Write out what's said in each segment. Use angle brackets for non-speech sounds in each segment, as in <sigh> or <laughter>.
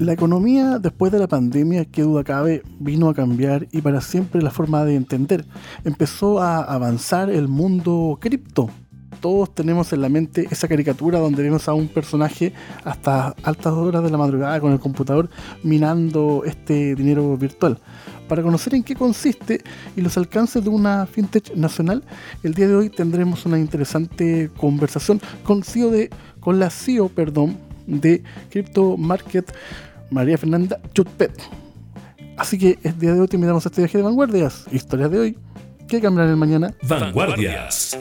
La economía después de la pandemia, que duda cabe, vino a cambiar y para siempre la forma de entender. Empezó a avanzar el mundo cripto. Todos tenemos en la mente esa caricatura donde vemos a un personaje hasta altas horas de la madrugada con el computador minando este dinero virtual. Para conocer en qué consiste y los alcances de una fintech nacional, el día de hoy tendremos una interesante conversación con, CEO de, con la CEO perdón, de Crypto Market María Fernanda Chutpet. Así que el día de hoy te invitamos a este viaje de vanguardias. Historias de hoy que cambiarán el mañana. Vanguardias.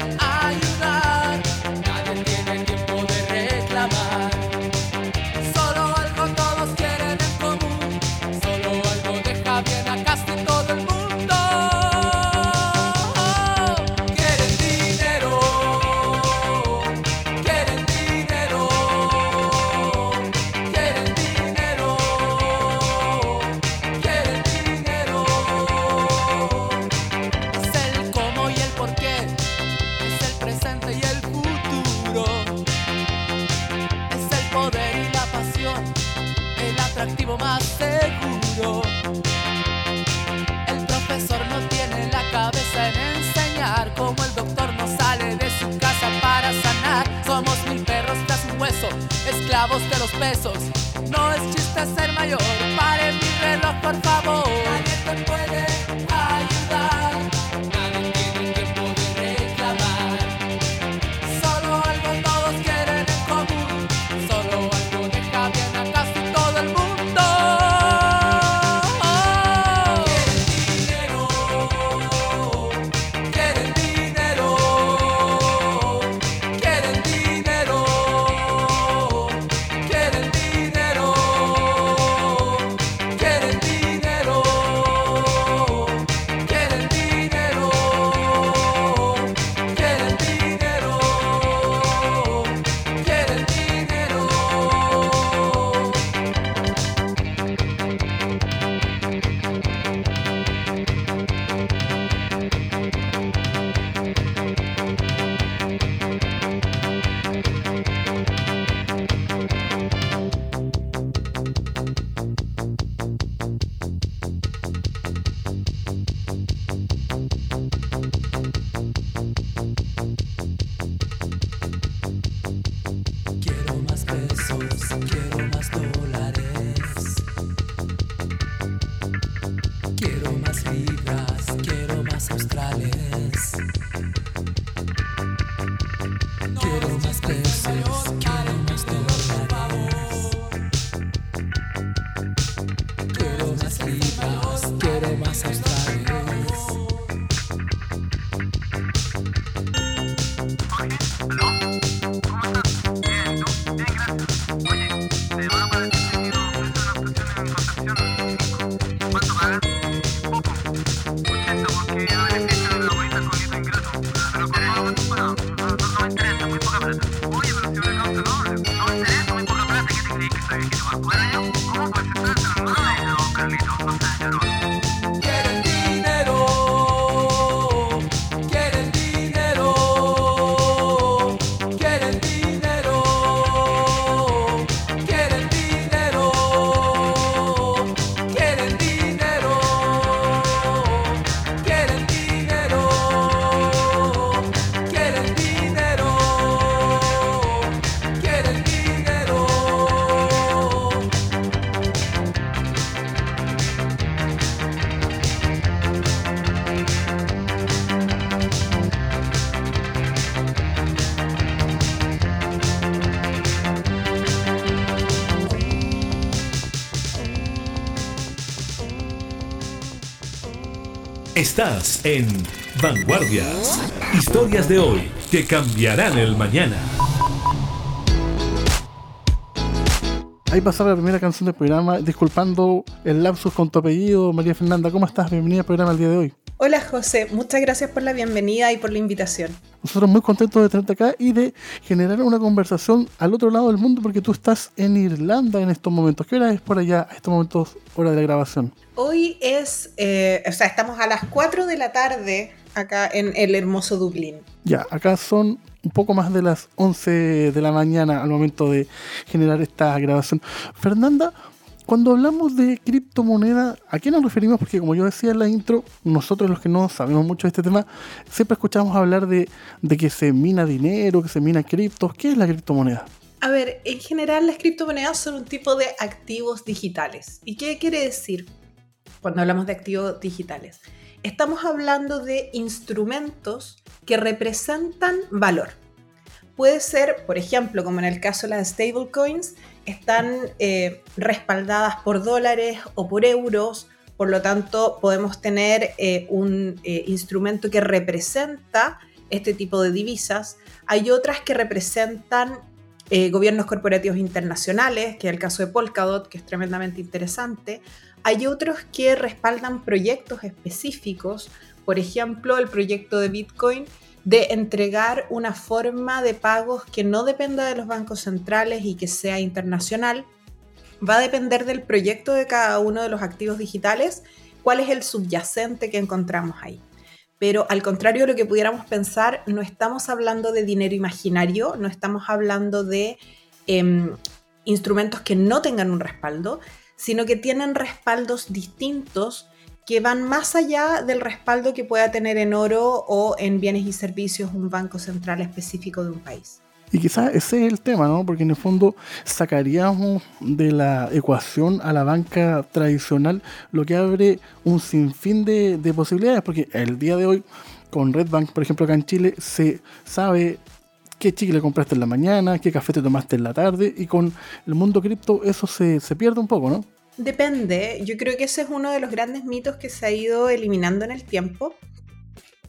I Estás en Vanguardias. Historias de hoy que cambiarán el mañana. Ahí pasaba la primera canción del programa, disculpando el lapsus con tu apellido, María Fernanda. ¿Cómo estás? Bienvenida al programa el día de hoy. Hola José, muchas gracias por la bienvenida y por la invitación. Nosotros muy contentos de tenerte acá y de generar una conversación al otro lado del mundo porque tú estás en Irlanda en estos momentos. ¿Qué hora es por allá, a estos momentos, hora de la grabación? Hoy es, eh, o sea, estamos a las 4 de la tarde acá en el hermoso Dublín. Ya, acá son un poco más de las 11 de la mañana al momento de generar esta grabación. Fernanda, cuando hablamos de criptomoneda, ¿a qué nos referimos? Porque como yo decía en la intro, nosotros los que no sabemos mucho de este tema, siempre escuchamos hablar de, de que se mina dinero, que se mina criptos. ¿Qué es la criptomoneda? A ver, en general las criptomonedas son un tipo de activos digitales. ¿Y qué quiere decir cuando hablamos de activos digitales? Estamos hablando de instrumentos que representan valor. Puede ser, por ejemplo, como en el caso de las stablecoins, están eh, respaldadas por dólares o por euros, por lo tanto podemos tener eh, un eh, instrumento que representa este tipo de divisas. Hay otras que representan gobiernos corporativos internacionales, que es el caso de Polkadot, que es tremendamente interesante. Hay otros que respaldan proyectos específicos, por ejemplo, el proyecto de Bitcoin de entregar una forma de pagos que no dependa de los bancos centrales y que sea internacional. Va a depender del proyecto de cada uno de los activos digitales, cuál es el subyacente que encontramos ahí. Pero al contrario de lo que pudiéramos pensar, no estamos hablando de dinero imaginario, no estamos hablando de em, instrumentos que no tengan un respaldo, sino que tienen respaldos distintos que van más allá del respaldo que pueda tener en oro o en bienes y servicios un banco central específico de un país. Y quizás ese es el tema, ¿no? Porque en el fondo sacaríamos de la ecuación a la banca tradicional, lo que abre un sinfín de, de posibilidades, porque el día de hoy, con Red Bank, por ejemplo, acá en Chile, se sabe qué chicle compraste en la mañana, qué café te tomaste en la tarde, y con el mundo cripto eso se, se pierde un poco, ¿no? Depende, yo creo que ese es uno de los grandes mitos que se ha ido eliminando en el tiempo.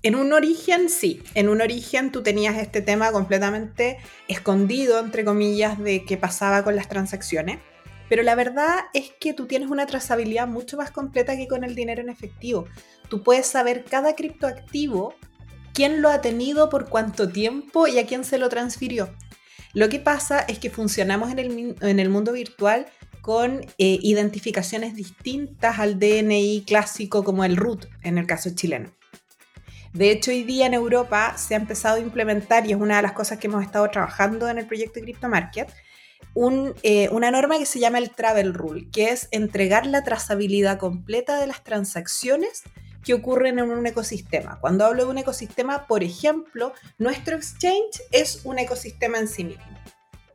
En un origen, sí, en un origen tú tenías este tema completamente escondido, entre comillas, de qué pasaba con las transacciones, pero la verdad es que tú tienes una trazabilidad mucho más completa que con el dinero en efectivo. Tú puedes saber cada criptoactivo, quién lo ha tenido, por cuánto tiempo y a quién se lo transfirió. Lo que pasa es que funcionamos en el, en el mundo virtual con eh, identificaciones distintas al DNI clásico como el root en el caso chileno. De hecho, hoy día en Europa se ha empezado a implementar, y es una de las cosas que hemos estado trabajando en el proyecto de Crypto Market, eh, una norma que se llama el Travel Rule, que es entregar la trazabilidad completa de las transacciones que ocurren en un ecosistema. Cuando hablo de un ecosistema, por ejemplo, nuestro exchange es un ecosistema en sí mismo.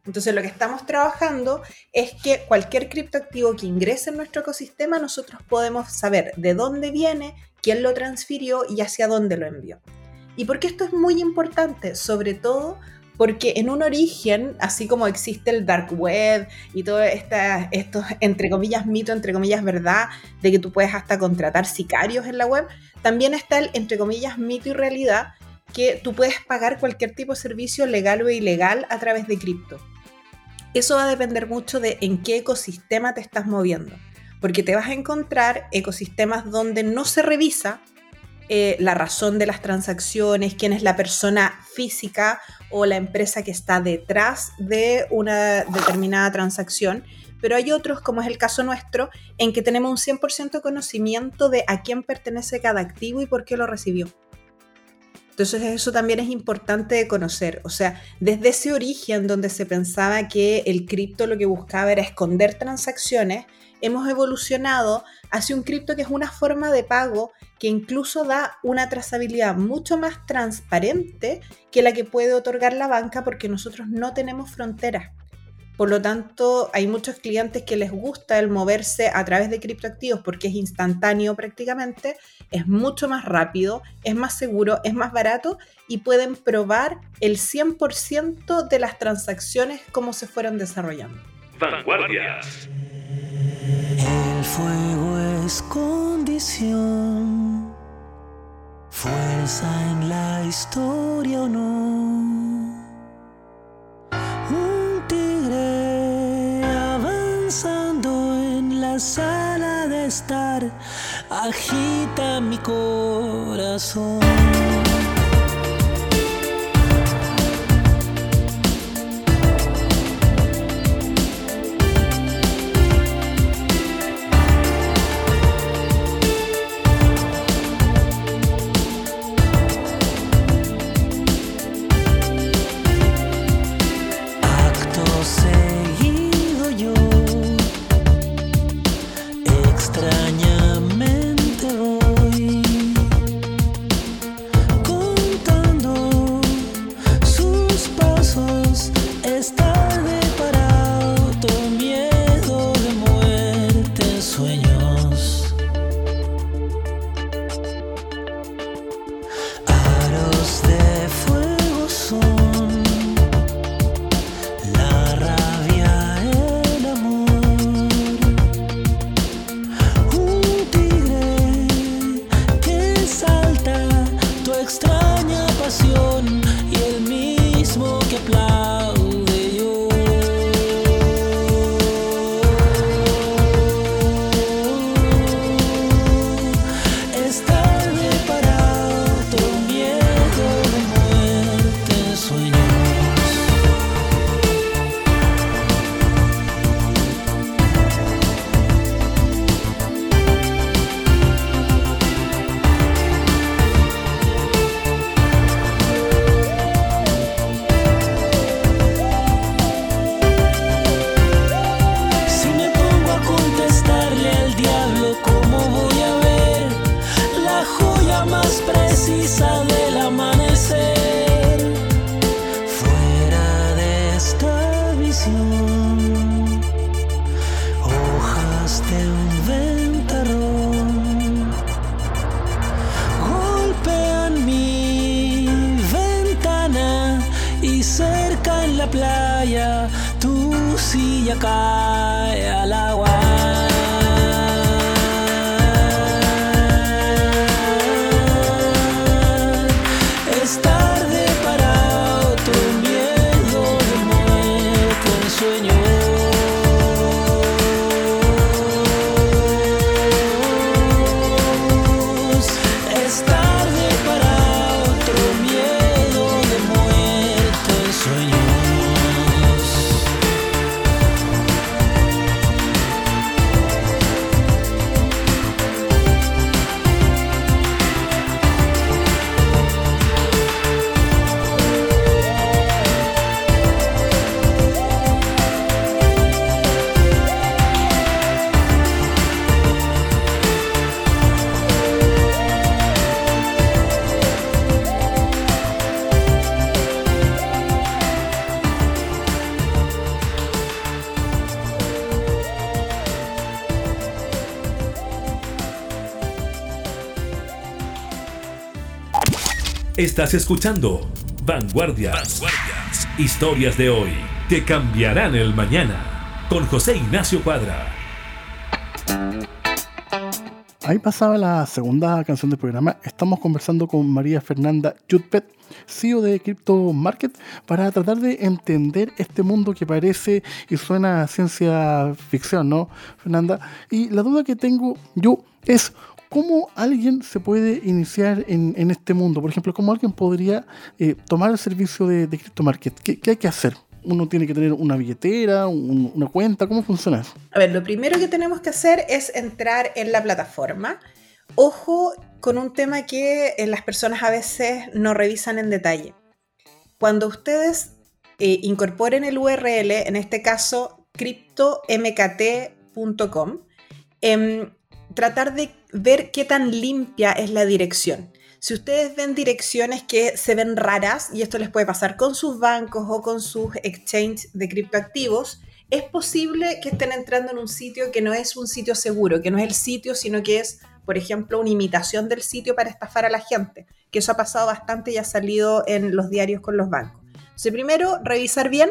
Entonces lo que estamos trabajando es que cualquier criptoactivo que ingrese en nuestro ecosistema, nosotros podemos saber de dónde viene, quién lo transfirió y hacia dónde lo envió. ¿Y por qué esto es muy importante? Sobre todo porque en un origen, así como existe el dark web y todo esto, entre comillas, mito, entre comillas, verdad, de que tú puedes hasta contratar sicarios en la web, también está el, entre comillas, mito y realidad, que tú puedes pagar cualquier tipo de servicio legal o ilegal a través de cripto. Eso va a depender mucho de en qué ecosistema te estás moviendo, porque te vas a encontrar ecosistemas donde no se revisa eh, la razón de las transacciones, quién es la persona física o la empresa que está detrás de una determinada transacción, pero hay otros, como es el caso nuestro, en que tenemos un 100% conocimiento de a quién pertenece cada activo y por qué lo recibió. Entonces eso también es importante de conocer. O sea, desde ese origen donde se pensaba que el cripto lo que buscaba era esconder transacciones, hemos evolucionado hacia un cripto que es una forma de pago que incluso da una trazabilidad mucho más transparente que la que puede otorgar la banca porque nosotros no tenemos fronteras. Por lo tanto, hay muchos clientes que les gusta el moverse a través de criptoactivos porque es instantáneo prácticamente, es mucho más rápido, es más seguro, es más barato y pueden probar el 100% de las transacciones como se fueron desarrollando. Vanguardia. El fuego es condición pesa en la historia o no. Avanzando en la sala de estar agita mi corazón. 这一 Estás escuchando Vanguardias. Historias de hoy que cambiarán el mañana. Con José Ignacio Cuadra. Ahí pasaba la segunda canción del programa. Estamos conversando con María Fernanda Jutpet, CEO de Crypto Market, para tratar de entender este mundo que parece y suena a ciencia ficción, ¿no, Fernanda? Y la duda que tengo yo es ¿Cómo alguien se puede iniciar en, este mundo? Por ejemplo, ¿cómo alguien podría eh, tomar el servicio de, de Market? ¿Qué, hay que hacer? ¿Uno tiene que tener una billetera, una cuenta? ¿Cómo funciona eso? A ver, lo primero que tenemos que hacer es entrar en la plataforma. Ojo con un tema que eh, las personas a veces no revisan en detalle. Cuando ustedes eh, incorporen el URL, en este caso cryptomkt.com, em, tratar de ver qué tan limpia es la dirección. Si ustedes ven direcciones que se ven raras, y esto les puede pasar con sus bancos o con sus exchanges de criptoactivos, es posible que estén entrando en un sitio que no es un sitio seguro, que no es el sitio, sino que es, por ejemplo, una imitación del sitio para estafar a la gente, que eso ha pasado bastante y ha salido en los diarios con los bancos. Entonces, primero, revisar bien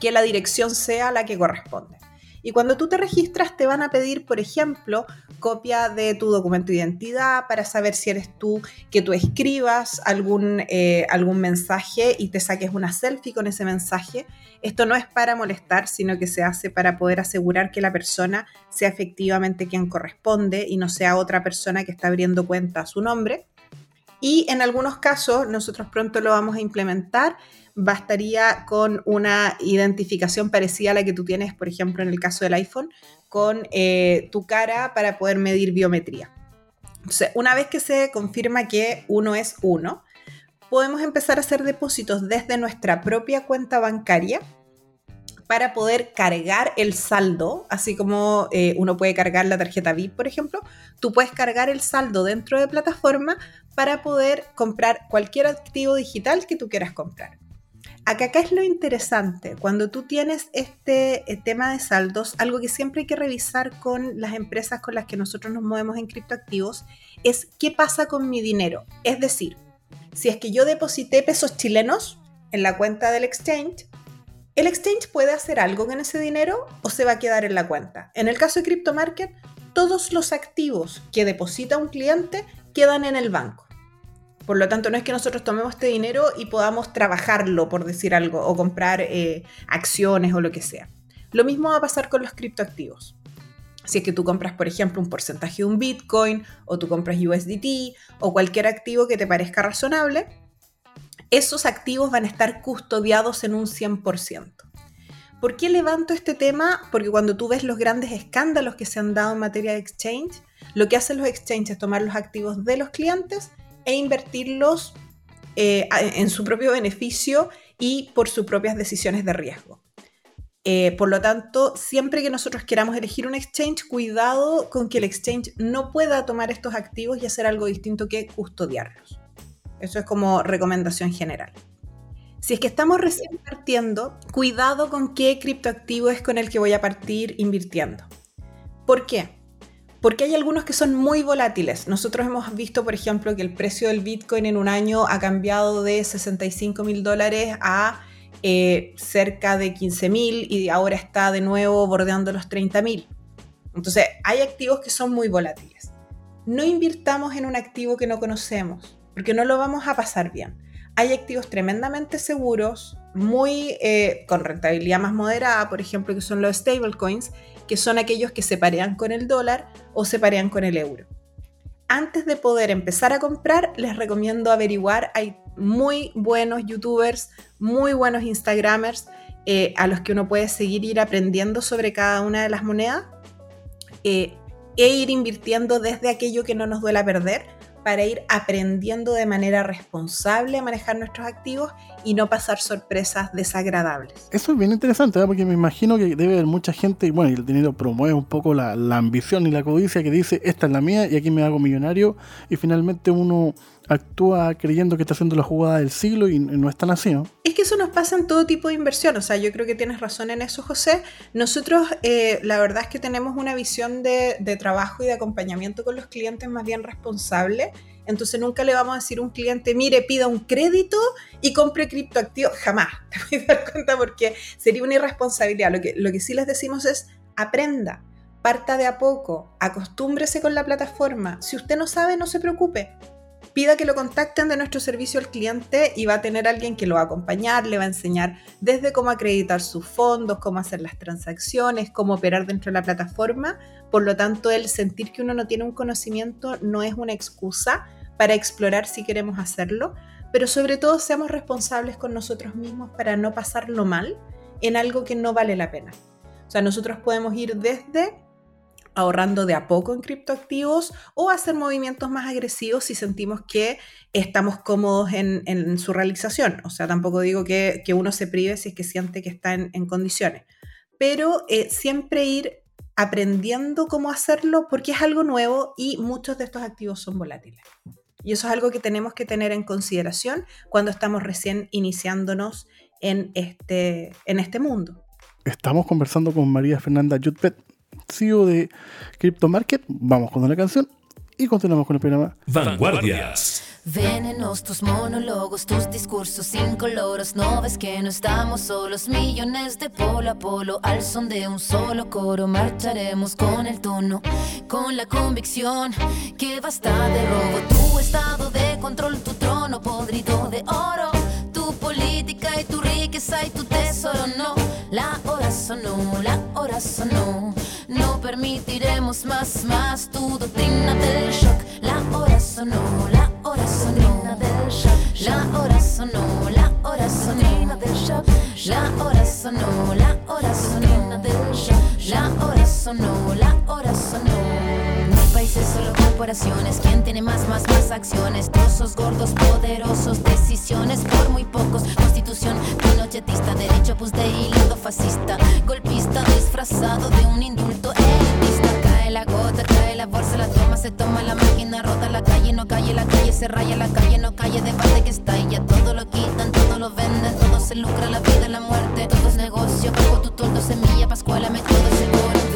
que la dirección sea la que corresponde. Y cuando tú te registras te van a pedir, por ejemplo, copia de tu documento de identidad para saber si eres tú, que tú escribas algún, eh, algún mensaje y te saques una selfie con ese mensaje. Esto no es para molestar, sino que se hace para poder asegurar que la persona sea efectivamente quien corresponde y no sea otra persona que está abriendo cuenta a su nombre. Y en algunos casos, nosotros pronto lo vamos a implementar, bastaría con una identificación parecida a la que tú tienes, por ejemplo, en el caso del iPhone, con eh, tu cara para poder medir biometría. Entonces, una vez que se confirma que uno es uno, podemos empezar a hacer depósitos desde nuestra propia cuenta bancaria para poder cargar el saldo, así como eh, uno puede cargar la tarjeta VIP, por ejemplo, tú puedes cargar el saldo dentro de plataforma para poder comprar cualquier activo digital que tú quieras comprar. Acá, acá es lo interesante, cuando tú tienes este eh, tema de saldos, algo que siempre hay que revisar con las empresas con las que nosotros nos movemos en criptoactivos, es qué pasa con mi dinero. Es decir, si es que yo deposité pesos chilenos en la cuenta del exchange, ¿el exchange puede hacer algo con ese dinero o se va a quedar en la cuenta? En el caso de CryptoMarket, todos los activos que deposita un cliente quedan en el banco. Por lo tanto, no es que nosotros tomemos este dinero y podamos trabajarlo, por decir algo, o comprar eh, acciones o lo que sea. Lo mismo va a pasar con los criptoactivos. Si es que tú compras, por ejemplo, un porcentaje de un Bitcoin, o tú compras USDT, o cualquier activo que te parezca razonable, esos activos van a estar custodiados en un 100%. ¿Por qué levanto este tema? Porque cuando tú ves los grandes escándalos que se han dado en materia de exchange, lo que hacen los exchanges es tomar los activos de los clientes e invertirlos eh, en su propio beneficio y por sus propias decisiones de riesgo. Eh, por lo tanto, siempre que nosotros queramos elegir un exchange, cuidado con que el exchange no pueda tomar estos activos y hacer algo distinto que custodiarlos. Eso es como recomendación general. Si es que estamos recién partiendo, cuidado con qué criptoactivo es con el que voy a partir invirtiendo. ¿Por qué? Porque hay algunos que son muy volátiles. Nosotros hemos visto, por ejemplo, que el precio del Bitcoin en un año ha cambiado de 65 mil dólares a eh, cerca de 15 mil y ahora está de nuevo bordeando los 30 mil. Entonces, hay activos que son muy volátiles. No invirtamos en un activo que no conocemos, porque no lo vamos a pasar bien. Hay activos tremendamente seguros, muy eh, con rentabilidad más moderada, por ejemplo, que son los stablecoins, que son aquellos que se parean con el dólar o se parean con el euro. Antes de poder empezar a comprar, les recomiendo averiguar, hay muy buenos youtubers, muy buenos instagramers eh, a los que uno puede seguir ir aprendiendo sobre cada una de las monedas eh, e ir invirtiendo desde aquello que no nos duela perder para ir aprendiendo de manera responsable a manejar nuestros activos y no pasar sorpresas desagradables. Eso es bien interesante, porque me imagino que debe haber mucha gente, y bueno, el dinero promueve un poco la ambición y la codicia que dice, esta es la mía y aquí me hago millonario, y finalmente uno actúa creyendo que está haciendo la jugada del siglo y no es tan. Es que eso nos pasa en todo tipo de inversión, o sea, yo creo que tienes razón en eso, José. Nosotros, eh, la verdad es que tenemos una visión de, de, trabajo y de acompañamiento con los clientes más bien responsable. Entonces nunca le vamos a decir a un cliente, mire, pida un crédito y compre criptoactivos. Jamás, <laughs> te voy a dar cuenta porque sería una irresponsabilidad. Lo que, lo que sí les decimos es, aprenda, parta de a poco, acostúmbrese con la plataforma. Si usted no sabe, no se preocupe pida que lo contacten de nuestro servicio al cliente y va a tener alguien que lo va a acompañar, le va a enseñar desde cómo acreditar sus fondos, cómo hacer las transacciones, cómo operar dentro de la plataforma. Por lo tanto, el sentir que uno no tiene un conocimiento no es una excusa para explorar si queremos hacerlo, pero sobre todo seamos responsables con nosotros mismos para no pasarlo mal en algo que no vale la pena. O sea, nosotros podemos ir desde ahorrando de a poco en criptoactivos o hacer movimientos más agresivos si sentimos que estamos cómodos en, su realización. O sea, tampoco digo que, uno se prive si es que siente que está en, condiciones, pero eh, siempre ir aprendiendo cómo hacerlo porque es algo nuevo y muchos de estos activos son volátiles. Y eso es algo que tenemos que tener en consideración cuando estamos recién iniciándonos en este, en este mundo. Estamos conversando con María Fernanda Jutpet, CEO de Crypto Market. Vamos con la canción y continuamos con el programa. Vanguardias Venenos tus monólogos, tus discursos incoloros. No ves que no estamos solos, millones de polo a polo. Al son de un solo coro, marcharemos con el tono, con la convicción que basta de robo. Tu estado de control, tu trono podrido de oro. Tu política y tu riqueza y tu tesoro, no. La hora sonó, la hora sonó. No permitiremos más, más tu doctrina del shock. La hora sonó, la hora sonó. La hora sonó, la hora sonó. La hora sonó, la hora sonó. La hora sonó, la hora sonó. Países, solo corporaciones. ¿Quién tiene más, más, más acciones? Trozos gordos, poderosos, decisiones por muy pocos. Constitución pinochetista, derecho pues de hilo fascista. Golpista disfrazado de un indulto elitista. Cae la gota, cae la bolsa, la toma, se toma la máquina, rota la calle, no calle, la calle se raya, la calle no calle, debate que está y ya todo lo quitan, todo lo venden, todo se lucra, la vida, la muerte, todo es negocio, cojo tu toldo, semilla, pascuala, me todo seguro.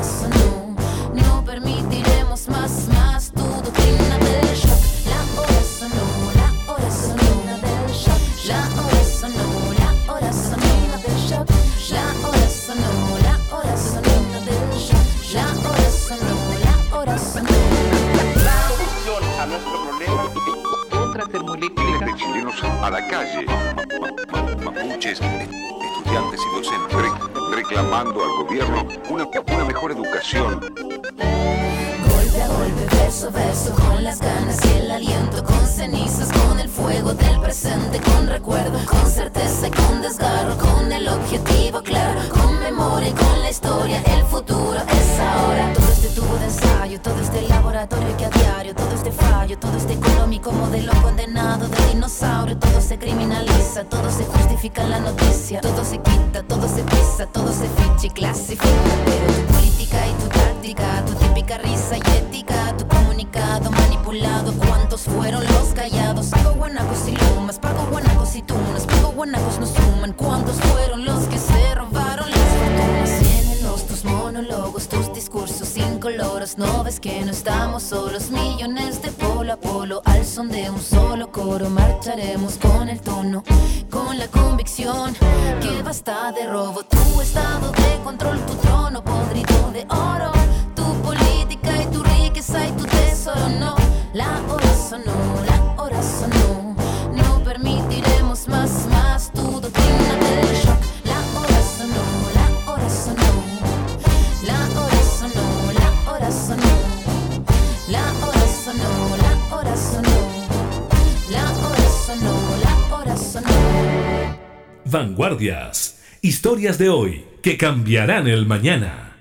a la calle, ma- ma- mapuches, estudiantes y docentes, re- reclamando al gobierno una, una mejor educación, Golpe a golpe, verso a verso, con las ganas y el aliento, con cenizas, con el fuego del presente, con recuerdo, con certeza y con desgarro, con el objetivo claro, con memoria y con la historia, el futuro es ahora. Todo este tubo de ensayo, todo este laboratorio que a diario, todo este fallo, todo este económico modelo condenado de todo se justifica en la noticia, todo se quita, todo se pisa, todo se ficha y clasifica, tu política y tu táctica, tu típica risa y ética, tu comunicado manipulado, ¿cuántos fueron los callados? Pago guanacos y lumas, pago guanacos y tunas, pago guanacos no suman, ¿cuántos fueron los que se robaron las fortunas? Llénenos tus monólogos, tus discursos incoloros, no ves que no estamos solos, millones de polo al son de un solo coro, marcharemos con el tono, con la convicción que basta de robo, tu estado Vanguardias. Historias de hoy que cambiarán el mañana.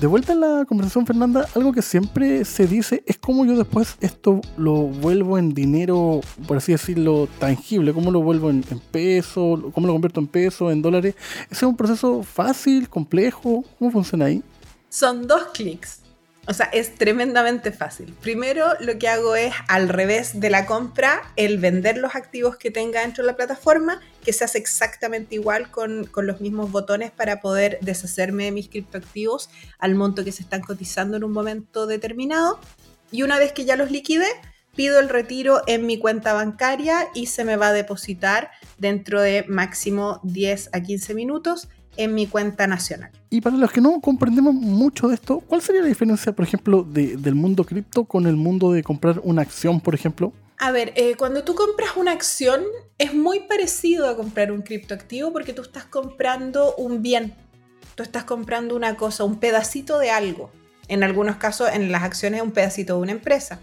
De vuelta en la conversación, Fernanda, algo que siempre se dice es cómo yo después esto lo vuelvo en dinero, por así decirlo, tangible, cómo lo vuelvo en, en peso, cómo lo convierto en peso, en dólares. ¿Ese es un proceso fácil, complejo? ¿Cómo funciona ahí? Son dos clics. O sea, es tremendamente fácil. Primero, lo que hago es, al revés de la compra, el vender los activos que tenga dentro de la plataforma, que se hace exactamente igual con, con los mismos botones para poder deshacerme de mis criptoactivos al monto que se están cotizando en un momento determinado. Y una vez que ya los liquide, pido el retiro en mi cuenta bancaria y se me va a depositar dentro de máximo 10 a 15 minutos en mi cuenta nacional. Y para los que no comprendemos mucho de esto, ¿cuál sería la diferencia, por ejemplo, de- del mundo cripto con el mundo de comprar una acción, por ejemplo? A ver, eh, cuando tú compras una acción es muy parecido a comprar un criptoactivo porque tú estás comprando un bien, tú estás comprando una cosa, un pedacito de algo. En algunos casos, en las acciones, un pedacito de una empresa.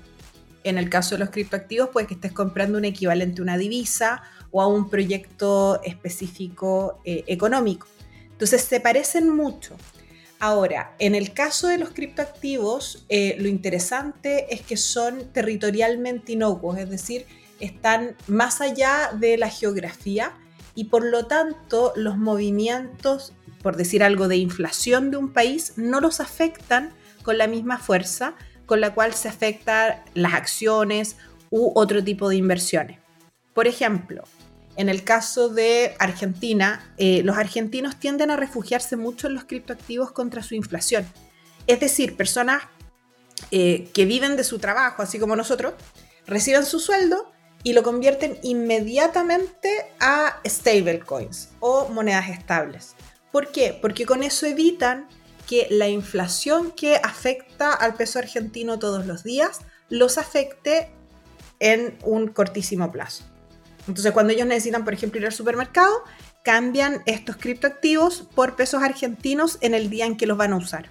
En el caso de los criptoactivos, puede que estés comprando un equivalente a una divisa o a un proyecto específico eh, económico. Entonces se parecen mucho. Ahora, en el caso de los criptoactivos, eh, lo interesante es que son territorialmente inocuos, es decir, están más allá de la geografía y por lo tanto los movimientos, por decir algo, de inflación de un país no los afectan con la misma fuerza con la cual se afectan las acciones u otro tipo de inversiones. Por ejemplo, en el caso de Argentina, eh, los argentinos tienden a refugiarse mucho en los criptoactivos contra su inflación. Es decir, personas eh, que viven de su trabajo, así como nosotros, reciben su sueldo y lo convierten inmediatamente a stablecoins o monedas estables. ¿Por qué? Porque con eso evitan que la inflación que afecta al peso argentino todos los días los afecte en un cortísimo plazo. Entonces, cuando ellos necesitan, por ejemplo, ir al supermercado, cambian estos criptoactivos por pesos argentinos en el día en que los van a usar.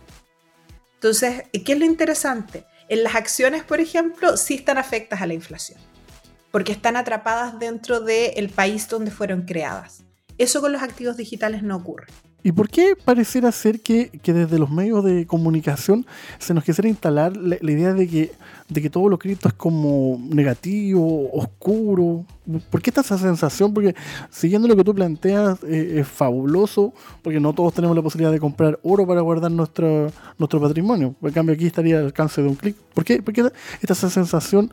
Entonces, ¿qué es lo interesante? En las acciones, por ejemplo, sí están afectas a la inflación, porque están atrapadas dentro del país donde fueron creadas. Eso con los activos digitales no ocurre. ¿Y por qué pareciera ser que, desde los medios de comunicación se nos quisiera instalar la, idea de que, de que todo lo cripto es como negativo, oscuro? ¿Por qué está esa sensación? Porque siguiendo lo que tú planteas eh, es fabuloso, porque no todos tenemos la posibilidad de comprar oro para guardar nuestro, nuestro patrimonio. En cambio aquí estaría al alcance de un clic. ¿Por qué, ¿Por qué está esa sensación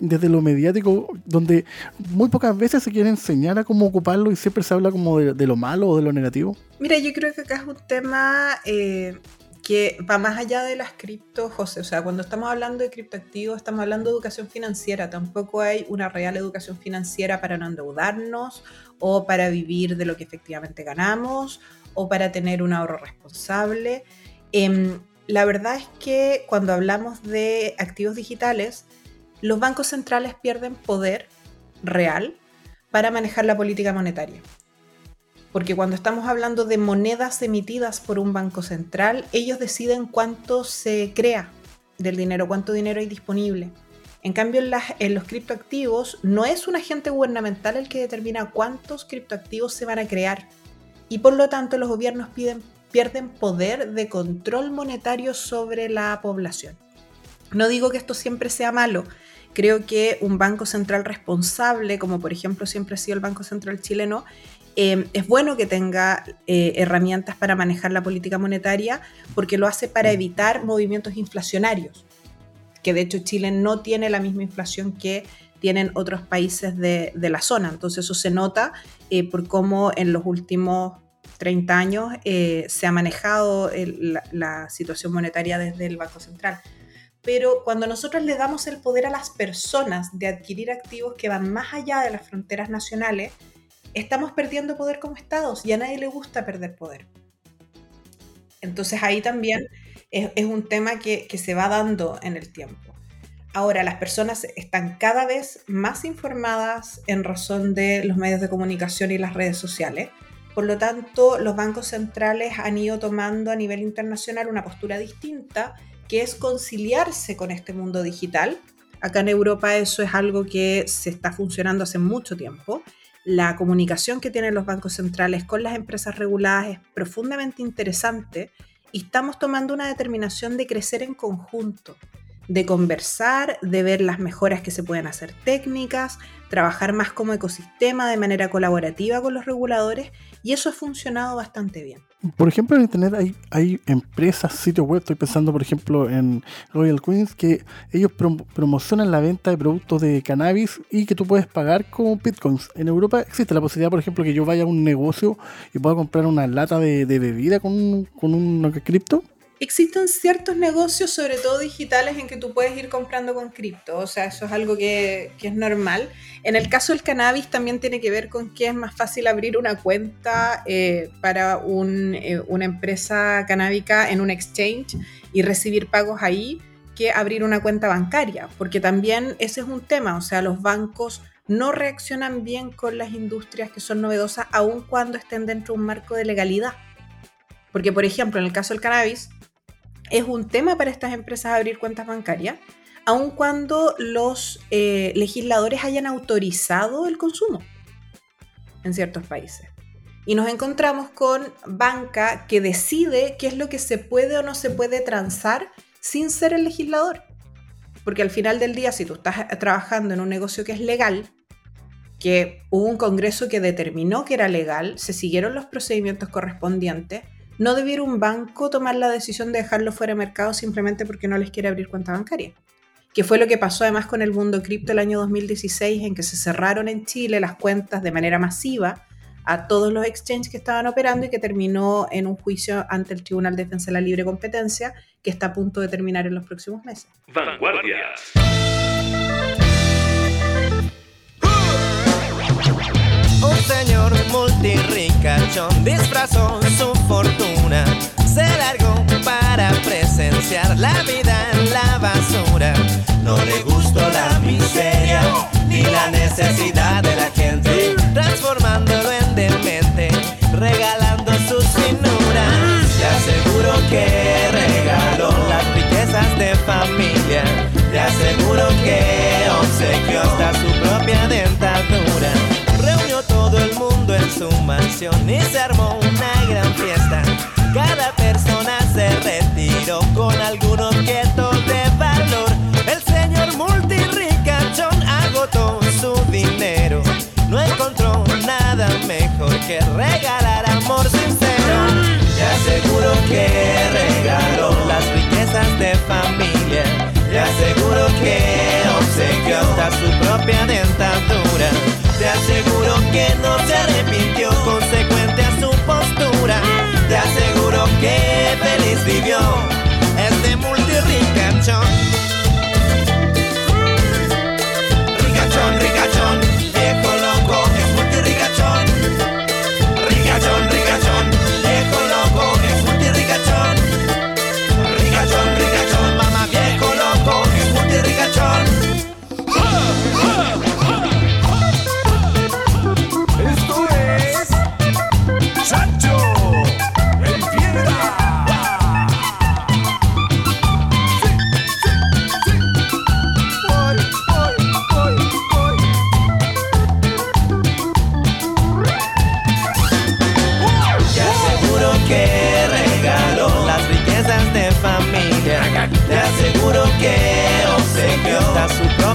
desde lo mediático, donde muy pocas veces se quiere enseñar a cómo ocuparlo y siempre se habla como de, lo malo o de lo negativo? Mira, yo creo que acá es un tema eh, que va más allá de las criptos, José. O sea, cuando estamos hablando de criptoactivos, estamos hablando de educación financiera. Tampoco hay una real educación financiera para no endeudarnos o para vivir de lo que efectivamente ganamos o para tener un ahorro responsable. Em, la verdad es que cuando hablamos de activos digitales, los bancos centrales pierden poder real para manejar la política monetaria. Porque cuando estamos hablando de monedas emitidas por un banco central, ellos deciden cuánto se crea del dinero, cuánto dinero hay disponible. En cambio, en, los criptoactivos no es un agente gubernamental el que determina cuántos criptoactivos se van a crear. Y por lo tanto, los gobiernos pierden poder de control monetario sobre la población. No digo que esto siempre sea malo, Creo que un banco central responsable, como por ejemplo siempre ha sido el Banco Central chileno, eh, es bueno que tenga eh, herramientas para manejar la política monetaria porque lo hace para evitar movimientos inflacionarios, que de hecho Chile no tiene la misma inflación que tienen otros países de, la zona. Entonces eso se nota eh, por cómo en los últimos 30 años se ha manejado la situación monetaria desde el Banco Central pero cuando nosotros le damos el poder a las personas de adquirir activos que van más allá de las fronteras nacionales, estamos perdiendo poder como estados y a nadie le gusta perder poder. Entonces ahí también es, un tema que, se va dando en el tiempo. Ahora, las personas están cada vez más informadas en razón de los medios de comunicación y las redes sociales. Por lo tanto, los bancos centrales han ido tomando a nivel internacional una postura distinta que es conciliarse con este mundo digital. Acá en Europa eso es algo que se está funcionando hace mucho tiempo. La comunicación que tienen los bancos centrales con las empresas reguladas es profundamente interesante y estamos tomando una determinación de crecer en conjunto, de conversar, de ver las mejoras que se pueden hacer técnicas, trabajar más como ecosistema de manera colaborativa con los reguladores y eso ha funcionado bastante bien. Por ejemplo, en Internet hay, hay empresas, sitios web, estoy pensando por ejemplo en Royal Queens, que ellos promocionan la venta de productos de cannabis y que tú puedes pagar con bitcoins. En Europa existe la posibilidad, por ejemplo, que yo vaya a un negocio y pueda comprar una lata de, bebida con, con un cripto existen ciertos negocios, sobre todo digitales, en que tú puedes ir comprando con cripto. O sea, eso es algo que, es normal. En el caso del cannabis también tiene que ver con que es más fácil abrir una cuenta eh, para eh, una empresa canábica en un exchange y recibir pagos ahí que abrir una cuenta bancaria, porque también ese es un tema, o sea, los bancos no reaccionan bien con las industrias que son novedosas, aun cuando estén dentro de un marco de legalidad. Porque, por ejemplo, en el caso del cannabis, es un tema para estas empresas abrir cuentas bancarias, aun cuando los eh, legisladores hayan autorizado el consumo en ciertos países. Y nos encontramos con banca que decide qué es lo que se puede o no se puede transar sin ser el legislador. Porque al final del día, si tú estás trabajando en un negocio que es legal, que hubo un congreso que determinó que era legal, se siguieron los procedimientos correspondientes, no debiera un banco tomar la decisión de dejarlo fuera de mercado simplemente porque no les quiere abrir cuenta bancaria. Que fue lo que pasó además con el mundo cripto el año 2016, en que se cerraron en Chile las cuentas de manera masiva a todos los exchanges que estaban operando y que terminó en un juicio ante el Tribunal de Defensa de la Libre Competencia, que está a punto de terminar en los próximos meses. Vanguardia. Un señor multirricachón disfrazó su fortuna. Se largó para presenciar la vida en la basura. No le gustó la miseria ni la necesidad de la gente, transformándolo en demente, regalando sus finuras. Te aseguro que regaló las riquezas de familia. Te aseguro que obsequió hasta su propia dentadura. En su mansión y se armó una gran fiesta. Cada persona se retiró con algún objeto de valor. El señor multirricachón agotó su dinero. No encontró nada mejor que regalar amor sincero. Te aseguro que regaló las riquezas de familia. Te aseguro que obsequió hasta su propia dentadura. Te aseguro que no se arrepintió consecuente a su postura. Te aseguro que feliz vivió este multirricachón.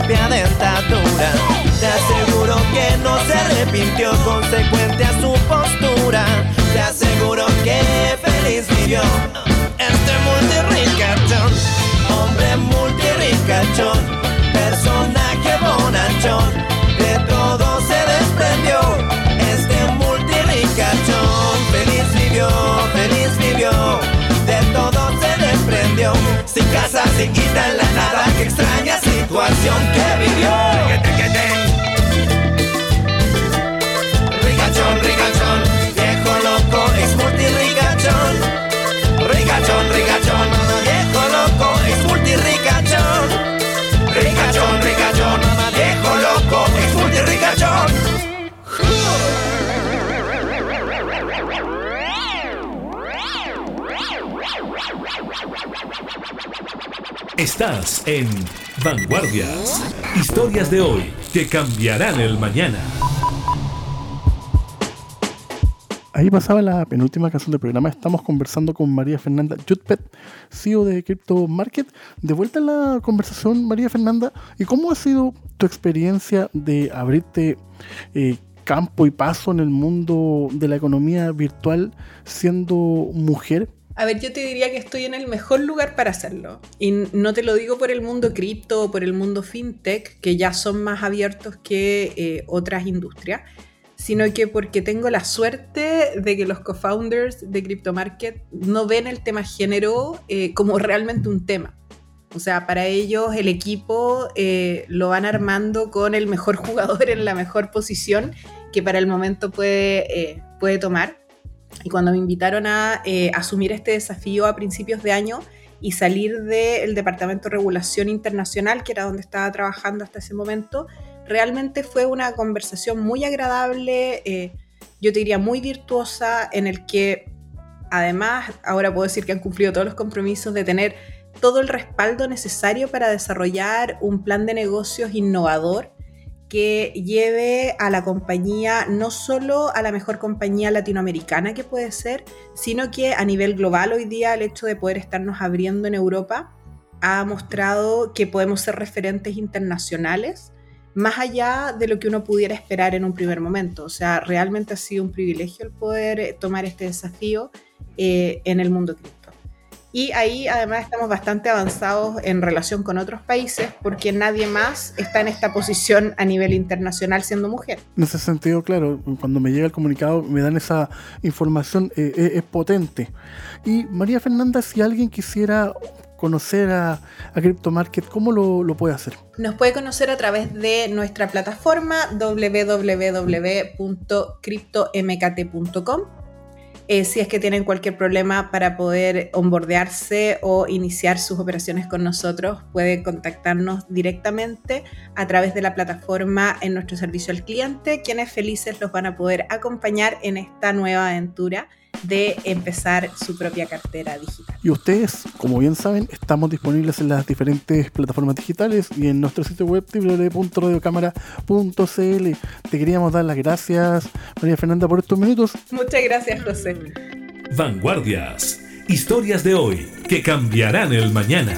Te aseguro que no se arrepintió consecuente a su postura. Te aseguro que feliz vivió este multirricachón. Hombre multirricachón, personaje bonachón. Sin casa, sin guita en la nada. Que extraña situación que vivió. Ricachón, ricachón, viejo loco, es multirricachón. Ricachón, ricachón, viejo Estás en Vanguardias. Historias de hoy que cambiarán el mañana. Ahí pasaba la penúltima canción del programa. Estamos conversando con María Fernanda Jutpet, CEO de Crypto Market. De vuelta en la conversación, María Fernanda, ¿y cómo ha sido tu experiencia de abrirte eh, campo y paso en el mundo de la economía virtual siendo mujer? A ver, yo te diría que estoy en el mejor lugar para hacerlo. Y no te lo digo por el mundo cripto o por el mundo fintech, que ya son más abiertos que eh, otras industrias, sino que porque tengo la suerte de que los co-founders de Crypto Market no ven el tema género eh, como realmente un tema. O sea, para ellos el equipo eh, lo van armando con el mejor jugador en la mejor posición que para el momento puede, puede tomar. Y cuando me invitaron a eh, asumir este desafío a principios de año y salir del Departamento de Regulación Internacional, que era donde estaba trabajando hasta ese momento, realmente fue una conversación muy agradable, eh, yo te diría muy virtuosa, en el que además ahora puedo decir que han cumplido todos los compromisos de tener todo el respaldo necesario para desarrollar un plan de negocios innovador que lleve a la compañía no solo a la mejor compañía latinoamericana que puede ser, sino que a nivel global hoy día el hecho de poder estarnos abriendo en Europa ha mostrado que podemos ser referentes internacionales más allá de lo que uno pudiera esperar en un primer momento. O sea, realmente ha sido un privilegio el poder eh, tomar este desafío eh, en el mundo cripto. Y ahí además estamos bastante avanzados en relación con otros países porque nadie más está en esta posición a nivel internacional siendo mujer. En ese sentido, claro, cuando me llega el comunicado me dan esa información, eh, eh, es potente. Y María Fernanda, si alguien quisiera conocer a, a CryptoMarket, ¿cómo lo, lo, puede hacer? Nos puede conocer a través de nuestra plataforma www.cryptomkt.com eh, si es que tienen cualquier problema para poder onboardearse o iniciar sus operaciones con nosotros, pueden contactarnos directamente a través de la plataforma en nuestro servicio al cliente, quienes felices los van a poder acompañar en esta nueva aventura de empezar su propia cartera digital. Y ustedes, como bien saben, estamos disponibles en las diferentes plataformas digitales y en nuestro sitio web www.radiocámara.cl. Te queríamos dar las gracias, María Fernanda, por estos minutos. Muchas gracias, José. Vanguardias. Historias de hoy que cambiarán el mañana.